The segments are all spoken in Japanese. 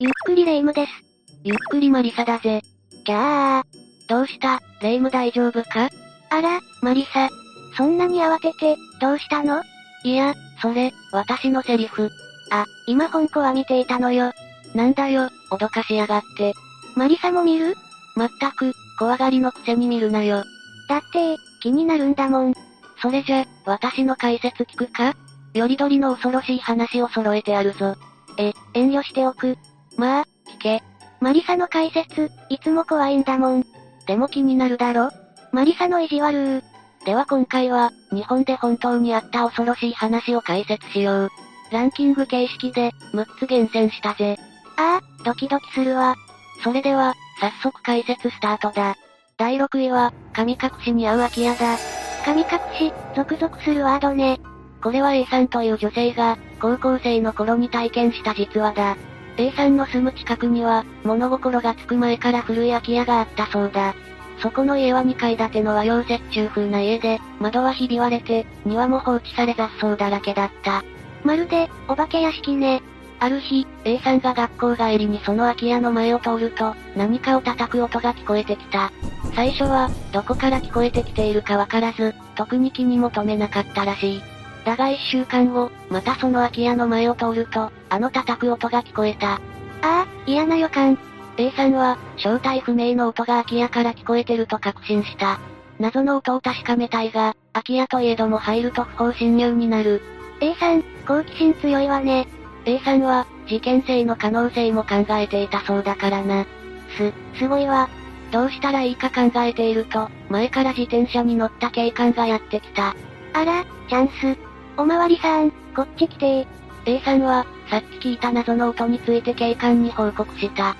ゆっくりレ夢ムです。ゆっくりマリサだぜ。キャー。どうした？レ夢ム大丈夫か？あら、マリサ。そんなに慌てて、どうしたの？いや、それ、私のセリフ。あ、今本子は見ていたのよ。なんだよ、脅かしやがって。マリサも見る？まったく、怖がりのくせに見るなよ。だって、気になるんだもん。それじゃ、私の解説聞くか？よりどりの恐ろしい話を揃えてやるぞ。え、遠慮しておく。まあ、聞け。マリサの解説、いつも怖いんだもん。でも気になるだろ？マリサの意地悪では今回は、日本で本当にあった恐ろしい話を解説しよう。ランキング形式で、6つ厳選したぜ。ああ、ドキドキするわ。それでは、早速解説スタートだ。第6位は、神隠しに合う空き家だ。神隠し、続々するワードね。これは A さんという女性が、高校生の頃に体験した実話だ。A さんの住む近くには、物心がつく前から古い空き家があったそうだ。そこの家は2階建ての和洋折衷風な家で、窓はひび割れて、庭も放置され雑草だらけだった。まるで、お化け屋敷ね。ある日、A さんが学校帰りにその空き家の前を通ると、何かを叩く音が聞こえてきた。最初は、どこから聞こえてきているかわからず、特に気にも留めなかったらしい。だが一週間後、またその空き家の前を通ると、あの叩く音が聞こえた。ああ、嫌な予感。A さんは、正体不明の音が空き家から聞こえてると確信した。謎の音を確かめたいが、空き家といえども入ると不法侵入になる。A さん、好奇心強いわね。A さんは、事件性の可能性も考えていたそうだからな。す、すごいわ。どうしたらいいか考えていると、前から自転車に乗った警官がやってきた。あら、チャンス。おまわりさん、こっち来て A さんは、さっき聞いた謎の音について警官に報告した。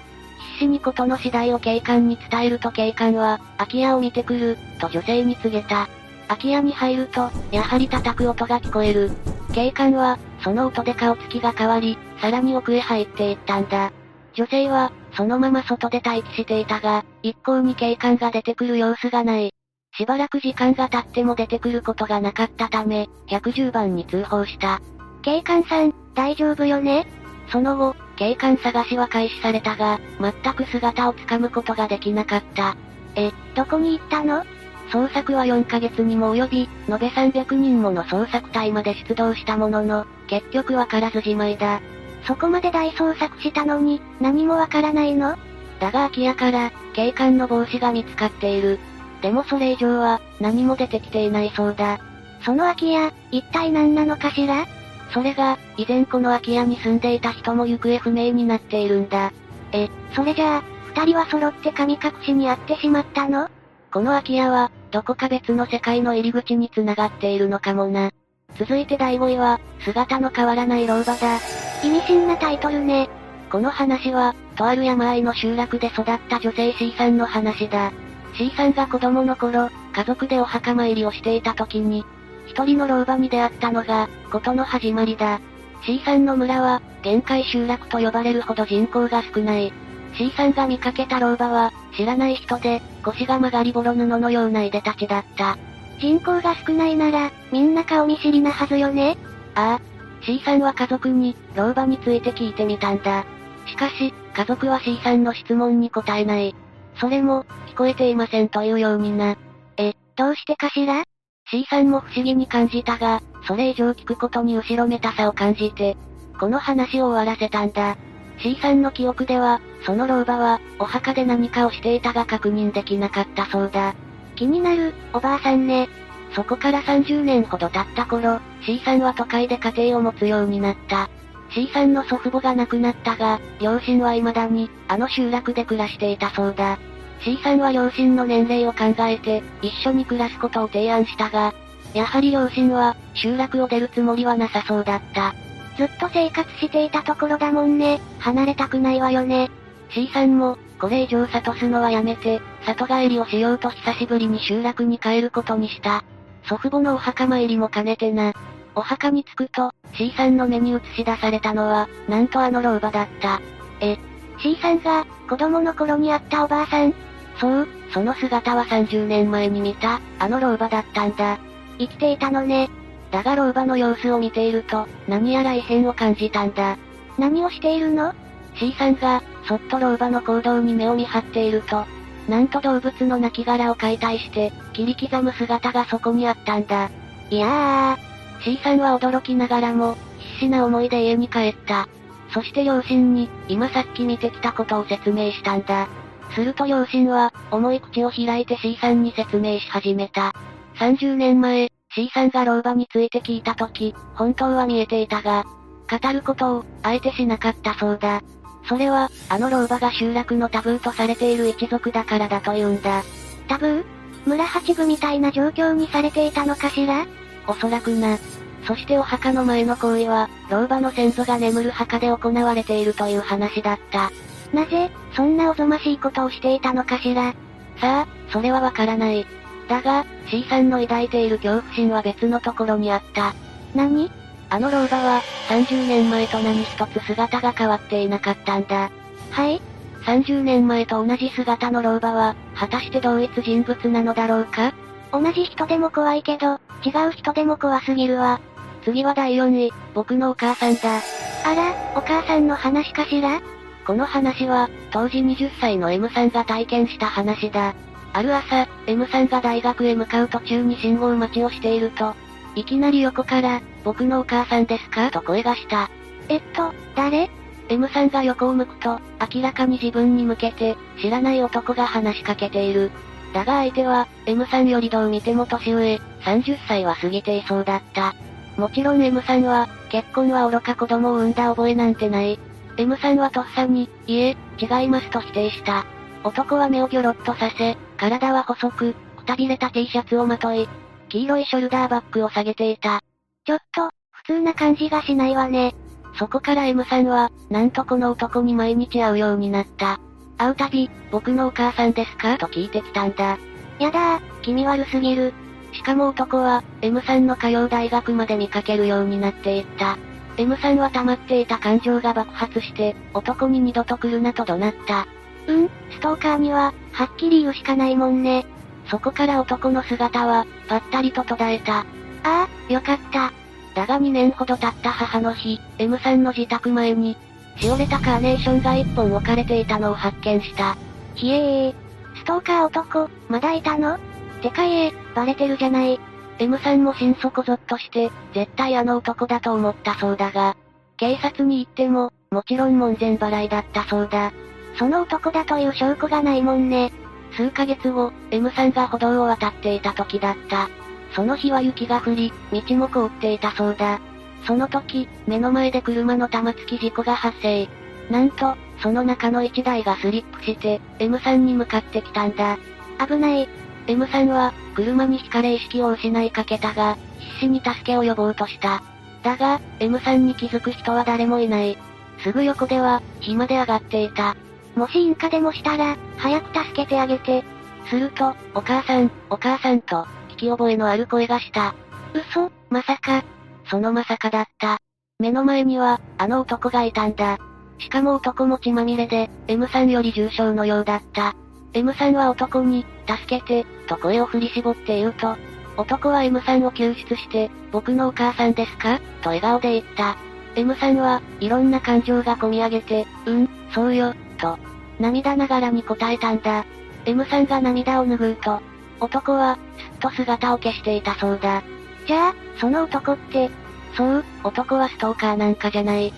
必死に事の次第を警官に伝えると警官は、空き家を見てくる、と女性に告げた。空き家に入ると、やはり叩く音が聞こえる。警官は、その音で顔つきが変わり、さらに奥へ入っていったんだ。女性は、そのまま外で待機していたが、一向に警官が出てくる様子がない。しばらく時間が経っても出てくることがなかったため、110番に通報した。警官さん、大丈夫よね？その後、警官探しは開始されたが、全く姿をつかむことができなかった。え、どこに行ったの？捜索は4ヶ月にも及び、延べ300人もの捜索隊まで出動したものの、結局わからずじまいだ。そこまで大捜索したのに、何もわからないの？だが空き家から、警官の帽子が見つかっている。でもそれ以上は、何も出てきていないそうだ。その空き家、一体何なのかしら？それが、以前この空き家に住んでいた人も行方不明になっているんだ。え、それじゃあ、二人は揃って神隠しにあってしまったの？この空き家は、どこか別の世界の入り口に繋がっているのかもな。続いて第5位は、姿の変わらない老婆だ。意味深なタイトルね。この話は、とある山あいの集落で育った女性 C さんの話だ。C さんが子供の頃、家族でお墓参りをしていた時に、一人の老婆に出会ったのが、ことの始まりだ。C さんの村は、限界集落と呼ばれるほど人口が少ない。C さんが見かけた老婆は、知らない人で、腰が曲がりぼろ布のようないでたちだった。人口が少ないなら、みんな顔見知りなはずよねああ。C さんは家族に、老婆について聞いてみたんだ。しかし、家族は C さんの質問に答えない。それも、聞こえていませんというようにな。え、どうしてかしら ?C さんも不思議に感じたが、それ以上聞くことに後ろめたさを感じて、この話を終わらせたんだ。C さんの記憶では、その老婆は、お墓で何かをしていたが確認できなかったそうだ。気になる、おばあさんね。そこから30年ほど経った頃、C さんは都会で家庭を持つようになった。C さんの祖父母が亡くなったが、両親は未だに、あの集落で暮らしていたそうだ。C さんは両親の年齢を考えて、一緒に暮らすことを提案したが、やはり両親は、集落を出るつもりはなさそうだった。ずっと生活していたところだもんね。離れたくないわよね。C さんも、これ以上諭すのはやめて、里帰りをしようと久しぶりに集落に帰ることにした。祖父母のお墓参りも兼ねてな。お墓に着くと、C さんの目に映し出されたのは、なんとあの老婆だった。え、C さんが、子供の頃に会ったおばあさんそう、その姿は30年前に見た、あの老婆だったんだ。生きていたのね。だが老婆の様子を見ていると、何やら異変を感じたんだ。何をしているの？C さんが、そっと老婆の行動に目を見張っていると、なんと動物の亡骸を解体して、切り刻む姿がそこにあったんだ。いやー、C さんは驚きながらも、必死な思いで家に帰った。そして両親に、今さっき見てきたことを説明したんだ。すると両親は、重い口を開いて C さんに説明し始めた。30年前、C さんが老婆について聞いた時、本当は見えていたが、語ることを、あえてしなかったそうだ。それは、あの老婆が集落のタブーとされている一族だからだと言うんだ。タブー？村八部みたいな状況にされていたのかしら？おそらくな。そしてお墓の前の行為は、老婆の先祖が眠る墓で行われているという話だった。なぜ、そんなおぞましいことをしていたのかしら？さあ、それはわからない。だが、C さんの抱いている恐怖心は別のところにあった。何？あの老婆は、30年前と何一つ姿が変わっていなかったんだ。はい30年前と同じ姿の老婆は、果たして同一人物なのだろうか？同じ人でも怖いけど、違う人でも怖すぎるわ。次は第4位、僕のお母さんだ。あら、お母さんの話かしら？この話は、当時20歳の M さんが体験した話だ。ある朝、M さんが大学へ向かう途中に信号待ちをしていると、いきなり横から、僕のお母さんですか？と声がした。えっと、誰 ?M さんが横を向くと、明らかに自分に向けて、知らない男が話しかけている。だが相手は、M さんよりどう見ても年上、30歳は過ぎていそうだった。もちろん M さんは、結婚は愚か子供を産んだ覚えなんてない。M さんはとっさに、いえ、違いますと否定した。男は目をギョロッとさせ、体は細く、くたびれた T シャツをまとい、黄色いショルダーバッグを下げていた。ちょっと、普通な感じがしないわね。そこから M さんは、なんとこの男に毎日会うようになった。会うたび、僕のお母さんですか？と聞いてきたんだ。やだー、気味悪すぎる。しかも男は、M さんの通う大学まで見かけるようになっていった。M さんは溜まっていた感情が爆発して、男に二度と来るなと怒鳴った。うん、ストーカーには、はっきり言うしかないもんね。そこから男の姿は、ぱったりと途絶えた。ああ、よかった。だが2年ほど経った母の日、M さんの自宅前に、しおれたカーネーションが1本置かれていたのを発見した。ひえー。ストーカー男、まだいたの？てかええ、バレてるじゃない。M さんも心底ゾッとして、絶対あの男だと思ったそうだが、警察に行っても、もちろん門前払いだったそうだ。その男だという証拠がないもんね。数ヶ月後、M さんが歩道を渡っていた時だった。その日は雪が降り、道も凍っていたそうだ。その時、目の前で車の玉突き事故が発生。なんと、その中の1台がスリップして、M さんに向かってきたんだ。危ない。M さんは、車にひかれ意識を失いかけたが、必死に助けを呼ぼうとした。だが、M さんに気づく人は誰もいない。すぐ横では、火まで上がっていた。もし引火でもしたら、早く助けてあげて。すると、お母さん、お母さんと、聞き覚えのある声がした。嘘、まさか。そのまさかだった。目の前には、あの男がいたんだ。しかも男も血まみれで、M さんより重傷のようだった。M さんは男に、助けて、と声を振り絞って言うと、男は M さんを救出して、僕のお母さんですか？と笑顔で言った。M さんは、いろんな感情が込み上げて、うん、そうよ、と、涙ながらに答えたんだ。M さんが涙を拭うと、男は、すっと姿を消していたそうだ。じゃあ、その男って、そう、男はストーカーなんかじゃない。きっ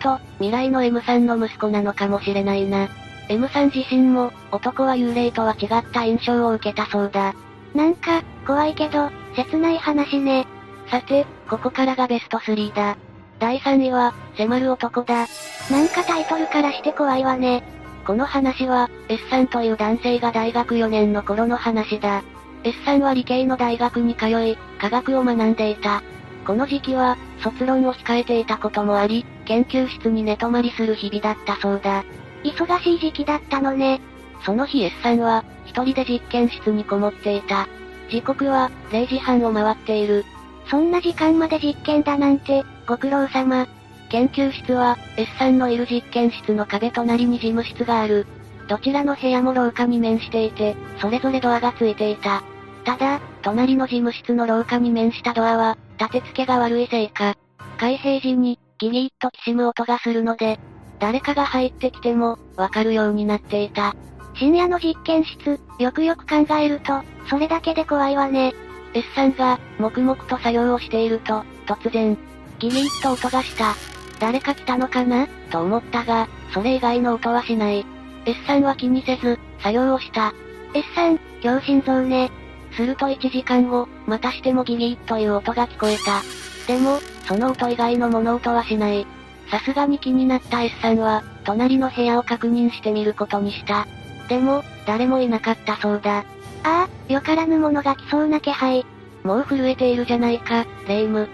と、未来の M さんの息子なのかもしれないな。M さん自身も、男は幽霊とは違った印象を受けたそうだ。なんか、怖いけど、切ない話ね。さて、ここからがベスト3だ。第3位は、迫る男だ。なんかタイトルからして怖いわね。この話は、S さんという男性が大学4年の頃の話だ。S さんは理系の大学に通い、科学を学んでいた。この時期は、卒論を控えていたこともあり、研究室に寝泊まりする日々だったそうだ。忙しい時期だったのね。その日 S さんは、一人で実験室にこもっていた。時刻は、0時半を回っている。そんな時間まで実験だなんて、ご苦労様。研究室は、S さんのいる実験室の壁隣に事務室がある。どちらの部屋も廊下に面していて、それぞれドアがついていた。ただ、隣の事務室の廊下に面したドアは、立て付けが悪いせいか、開閉時に、ギリッときしむ音がするので、誰かが入ってきても、わかるようになっていた。深夜の実験室、よくよく考えると、それだけで怖いわね。S さんが、黙々と作業をしていると、突然、ギリッと音がした。誰か来たのかな？と思ったが、それ以外の音はしない。S さんは気にせず、作業をした。S さん、強心臓ね。すると1時間後、またしてもギリッという音が聞こえた。でも、その音以外の物音はしない。さすがに気になった S さんは、隣の部屋を確認してみることにした。でも、誰もいなかったそうだ。ああ、よからぬものが来そうな気配。もう震えているじゃないか、レイム。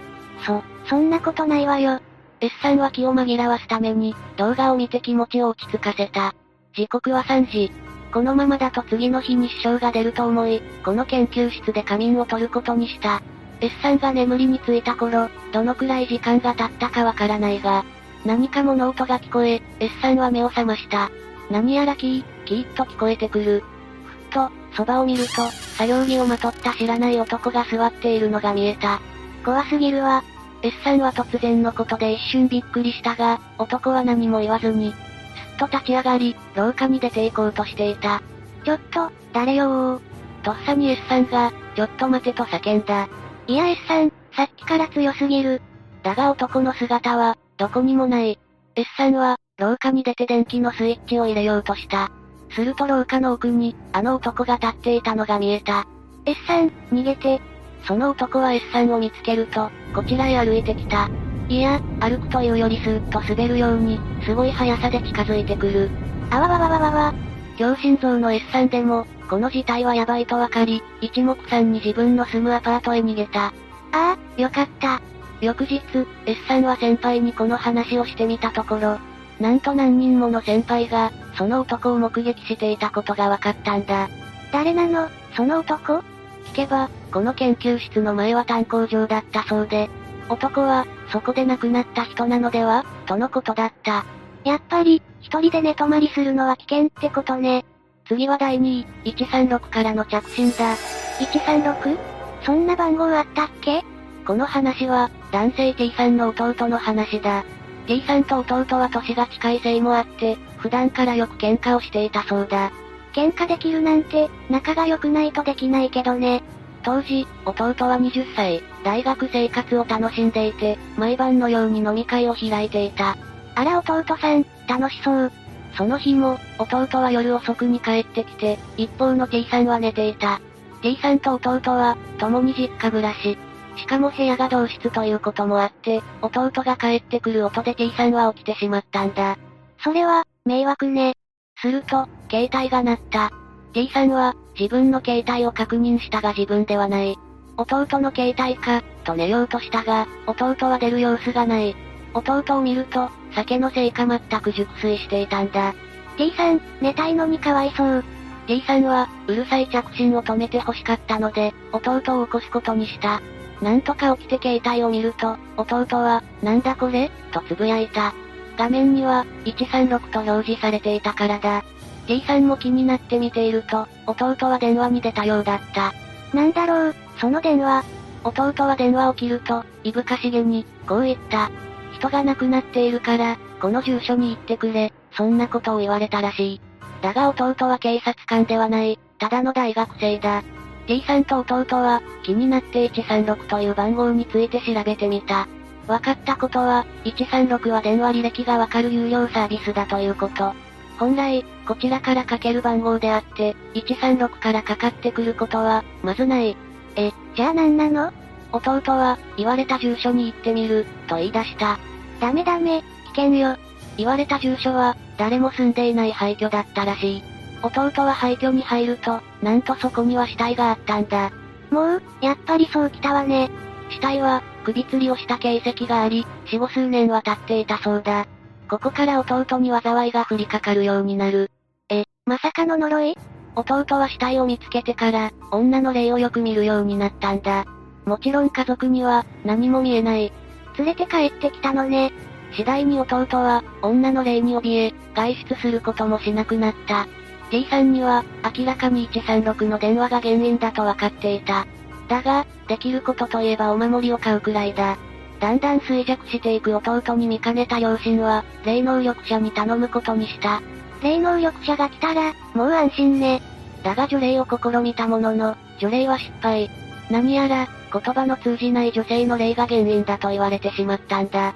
そ、そんなことないわよ。S さんは気を紛らわすために、動画を見て気持ちを落ち着かせた。時刻は3時。このままだと次の日に支障が出ると思い、この研究室で仮眠を取ることにした。S さんが眠りについた頃、どのくらい時間が経ったかわからないが、何か物音が聞こえ、S さんは目を覚ました。何やらキー、キーッと聞こえてくる。ふっと、そばを見ると、作業着をまとった知らない男が座っているのが見えた。怖すぎるわ。S さんは突然のことで一瞬びっくりしたが、男は何も言わずに、と立ち上がり、廊下に出て行こうとしていた。ちょっと、誰よー。とっさに S さんが、ちょっと待てと叫んだ。いや S さん、さっきから強すぎる。だが男の姿は、どこにもない。S さんは、廊下に出て電気のスイッチを入れようとした。すると廊下の奥に、あの男が立っていたのが見えた。S さん、逃げて。その男は S さんを見つけると、こちらへ歩いてきた。いや、歩くというよりスーッと滑るように、すごい速さで近づいてくる。あわわわわわわ。強心臓の S さんでも、この事態はヤバいとわかり、一目散に自分の住むアパートへ逃げた。ああ、よかった。翌日、S さんは先輩にこの話をしてみたところ、なんと何人もの先輩が、その男を目撃していたことが分かったんだ。誰なの、その男？聞けば、この研究室の前は炭鉱場だったそうで、男は、そこで亡くなった人なのでは？とのことだった。やっぱり、一人で寝泊まりするのは危険ってことね。次は第2位、136からの着信だ。136? そんな番号あったっけ？この話は、男性 T さんの弟の話だ。T さんと弟は年が近いせいもあって、普段からよく喧嘩をしていたそうだ。喧嘩できるなんて、仲が良くないとできないけどね。当時、弟は20歳、大学生活を楽しんでいて、毎晩のように飲み会を開いていた。あら弟さん、楽しそう。その日も、弟は夜遅くに帰ってきて、一方の T さんは寝ていた。T さんと弟は、共に実家暮らし。しかも部屋が同室ということもあって、弟が帰ってくる音で T さんは起きてしまったんだ。それは、迷惑ね。すると、携帯が鳴った。T さんは、自分の携帯を確認したが自分ではない。弟の携帯か、と寝ようとしたが、弟は出る様子がない。弟を見ると、酒のせいか全く熟睡していたんだ。T さん、寝たいのにかわいそう。T さんは、うるさい着信を止めて欲しかったので、弟を起こすことにした。なんとか起きて携帯を見ると、弟は、なんだこれ？と呟いた。画面には、136と表示されていたからだ。T さんも気になって見ていると、弟は電話に出たようだった。なんだろう、その電話。弟は電話を切ると、いぶかしげに、こう言った。人が亡くなっているから、この住所に行ってくれ、そんなことを言われたらしい。だが弟は警察官ではない、ただの大学生だ。T さんと弟は、気になって136という番号について調べてみた。分かったことは、136は電話履歴がわかる有料サービスだということ。本来、こちらからかける番号であって、136からかかってくることは、まずない。え、じゃあ何なの？弟は、言われた住所に行ってみる、と言い出した。ダメダメ、危険よ。言われた住所は、誰も住んでいない廃墟だったらしい。弟は廃墟に入ると、なんとそこには死体があったんだ。もう、やっぱりそう来たわね。死体は、首吊りをした形跡があり、死後数年は経っていたそうだ。ここから弟に災いが降りかかるようになる。え、まさかの呪い？弟は死体を見つけてから、女の霊をよく見るようになったんだ。もちろん家族には、何も見えない。連れて帰ってきたのね。次第に弟は、女の霊に怯え、外出することもしなくなった。T さんには、明らかに136の電話が原因だと分かっていた。だが、できることといえばお守りを買うくらいだ。だんだん衰弱していく弟に見かねた両親は、霊能力者に頼むことにした。霊能力者が来たら、もう安心ね。だが除霊を試みたものの、除霊は失敗。何やら、言葉の通じない女性の霊が原因だと言われてしまったんだ。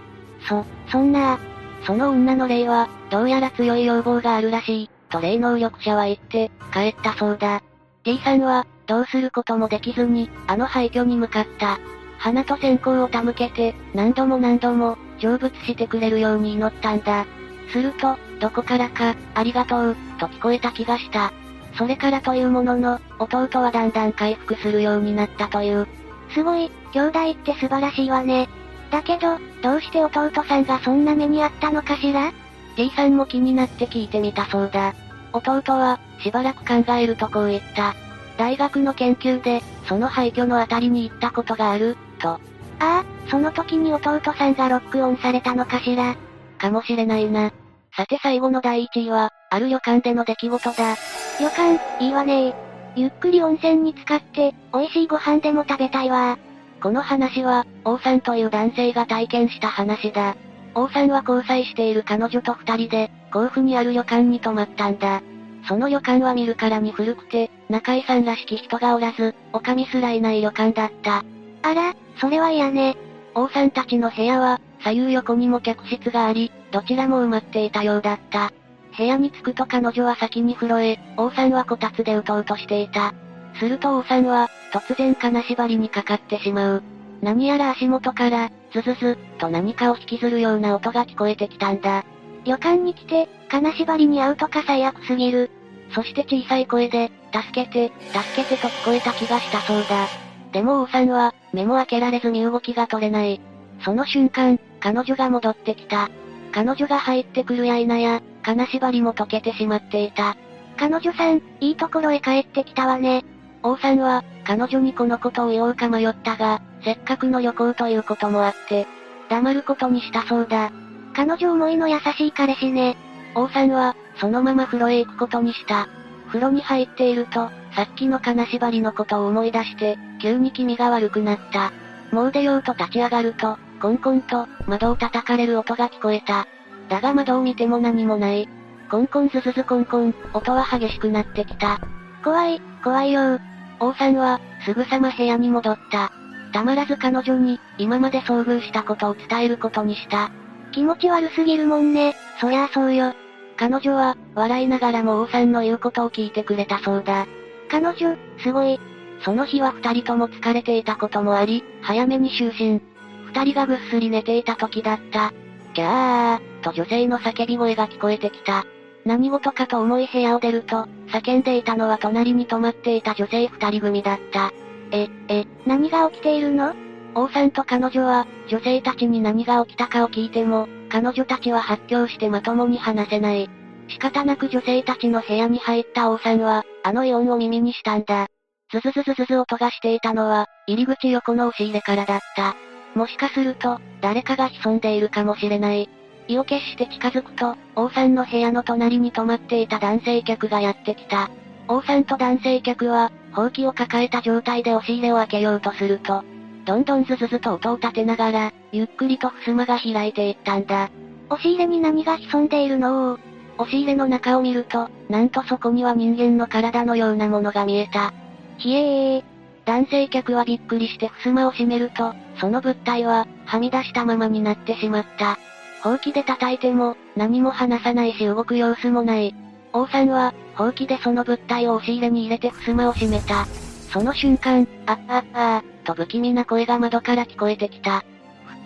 そ、そんな、その女の霊は、どうやら強い要望があるらしい、と霊能力者は言って、帰ったそうだ。D さんは、どうすることもできずに、あの廃墟に向かった。花と線香を手向けて、何度も何度も、成仏してくれるように祈ったんだ。すると、どこからか、ありがとう、と聞こえた気がした。それからというものの、弟はだんだん回復するようになったという。すごい、兄弟って素晴らしいわね。だけど、どうして弟さんがそんな目にあったのかしら ?D さんも気になって聞いてみたそうだ。弟は、しばらく考えるとこう言った。大学の研究で、その廃墟のあたりに行ったことがある、と。ああ、その時に弟さんがロックオンされたのかしら。かもしれないな。さて最後の第1位は、ある旅館での出来事だ。旅館、いいわねゆっくり温泉に浸かって、美味しいご飯でも食べたいわこの話は、王さんという男性が体験した話だ。王さんは交際している彼女と二人で、甲府にある旅館に泊まったんだ。その旅館は見るからに古くて、中井さんらしき人がおらず、おかみすらいない旅館だった。あら、それは嫌ね。王さんたちの部屋は、左右横にも客室があり、どちらも埋まっていたようだった。部屋に着くと彼女は先に風呂へ、王さんはこたつで打とうとしていた。すると王さんは、突然金縛りにかかってしまう。何やら足元から、ズズズ、と何かを引きずるような音が聞こえてきたんだ。旅館に来て、金縛りに会うとか最悪すぎる。そして小さい声で、助けて、助けてと聞こえた気がしたそうだ。でも王さんは、目も開けられず身動きが取れない。その瞬間、彼女が戻ってきた。彼女が入ってくるや否や、金縛りも解けてしまっていた。彼女さん、いいところへ帰ってきたわね。王さんは、彼女にこのことを言おうか迷ったが、せっかくの旅行ということもあって、黙ることにしたそうだ。彼女思いの優しい彼氏ね。王さんは、そのまま風呂へ行くことにした。風呂に入っていると、さっきの金縛りのことを思い出して、急に気味が悪くなった。もう出ようと立ち上がると、コンコンと、窓を叩かれる音が聞こえた。だが窓を見ても何もない。コンコンズズズコンコン、音は激しくなってきた。怖い、怖いよ王さんは、すぐさま部屋に戻った。たまらず彼女に、今まで遭遇したことを伝えることにした。気持ち悪すぎるもんね、そりゃあそうよ。彼女は、笑いながらも王さんの言うことを聞いてくれたそうだ。彼女、すごい。その日は二人とも疲れていたこともあり、早めに就寝。二人がぐっすり寝ていた時だった。ギャー、と女性の叫び声が聞こえてきた。何事かと思い部屋を出ると、叫んでいたのは隣に泊まっていた女性二人組だった。え、え、何が起きているの？王さんと彼女は、女性たちに何が起きたかを聞いても、彼女たちは発狂してまともに話せない。仕方なく女性たちの部屋に入った王さんは、あの異音を耳にしたんだ。ズズズズズズ音がしていたのは、入り口横の押し入れからだった。もしかすると、誰かが潜んでいるかもしれない。意を決して近づくと、王さんの部屋の隣に泊まっていた男性客がやってきた。王さんと男性客は、ほうきを抱えた状態で押し入れを開けようとすると、どんどんズズズと音を立てながら、ゆっくりと襖が開いていったんだ。押し入れに何が潜んでいるの押し入れの中を見ると、なんとそこには人間の体のようなものが見えた。ひえー。男性客はびっくりして襖を閉めると、その物体は、はみ出したままになってしまった。ほうきで叩いても、何も話さないし動く様子もない。王さんは、ほうきでその物体を押し入れに入れて襖を閉めた。その瞬間、あっあっあー、と不気味な声が窓から聞こえてきた。ふっ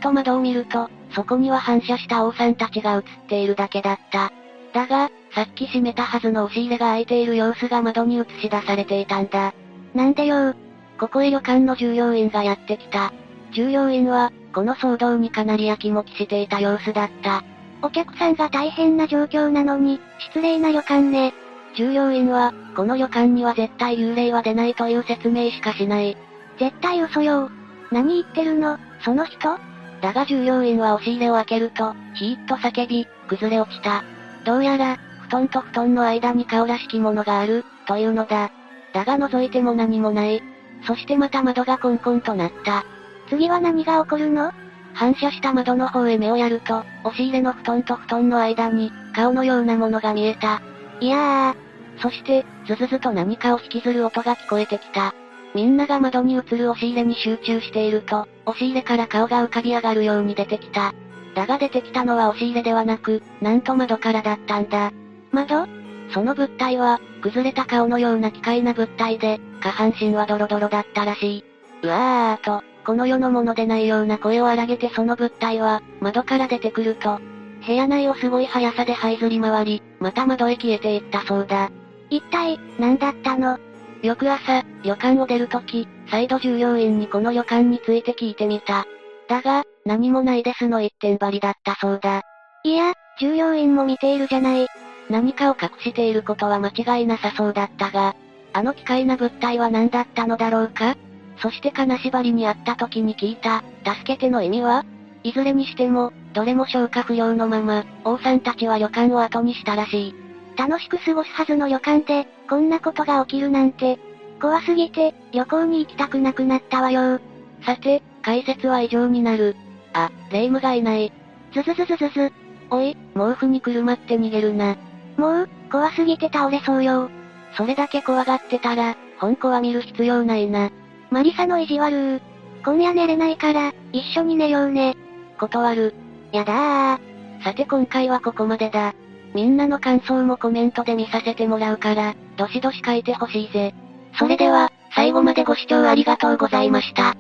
と窓を見ると、そこには反射した王さんたちが映っているだけだった。だが、さっき閉めたはずの押し入れが開いている様子が窓に映し出されていたんだ。なんでよここへ旅館の従業員がやってきた。従業員は、この騒動にかなりやきもきしていた様子だった。お客さんが大変な状況なのに、失礼な旅館ね。従業員は、この旅館には絶対幽霊は出ないという説明しかしない。絶対嘘よ。何言ってるの、その人？だが従業員は押し入れを開けると、ヒーッと叫び、崩れ落ちた。どうやら、布団と布団の間に顔らしきものがある、というのだ。だが覗いても何もない。そしてまた窓がコンコンとなった。次は何が起こるの？反射した窓の方へ目をやると、押し入れの布団と布団の間に、顔のようなものが見えた。いやー。そして、ズズズと何かを引きずる音が聞こえてきた。みんなが窓に映る押し入れに集中していると、押し入れから顔が浮かび上がるように出てきた。だが出てきたのは押し入れではなく、なんと窓からだったんだ。窓？その物体は、崩れた顔のような機械な物体で、下半身はドロドロだったらしい。うわーと、この世のものでないような声を荒げてその物体は、窓から出てくると、部屋内をすごい速さで這いずり回り、また窓へ消えていったそうだ。一体、何だったの？翌朝、旅館を出るとき、再度従業員にこの旅館について聞いてみた。だが、何もないですの一点張りだったそうだ。いや、従業員も見ているじゃない。何かを隠していることは間違いなさそうだったが、あの機械な物体は何だったのだろうか？そして金縛りにあった時に聞いた、助けての意味は？いずれにしても、どれも消化不良のまま、王さんたちは旅館を後にしたらしい。楽しく過ごすはずの旅館で、こんなことが起きるなんて、怖すぎて、旅行に行きたくなくなったわよさて、解説は以上になる。あ、霊夢がいない。ズズズズズズ。おい、毛布に車って逃げるな。もう、怖すぎて倒れそうよ。それだけ怖がってたら、本コは見る必要ないな。マリサの意地悪今夜寝れないから、一緒に寝ようね。断る。やだー。さて今回はここまでだ。みんなの感想もコメントで見させてもらうから、どしどし書いてほしいぜ。それでは、最後までご視聴ありがとうございました。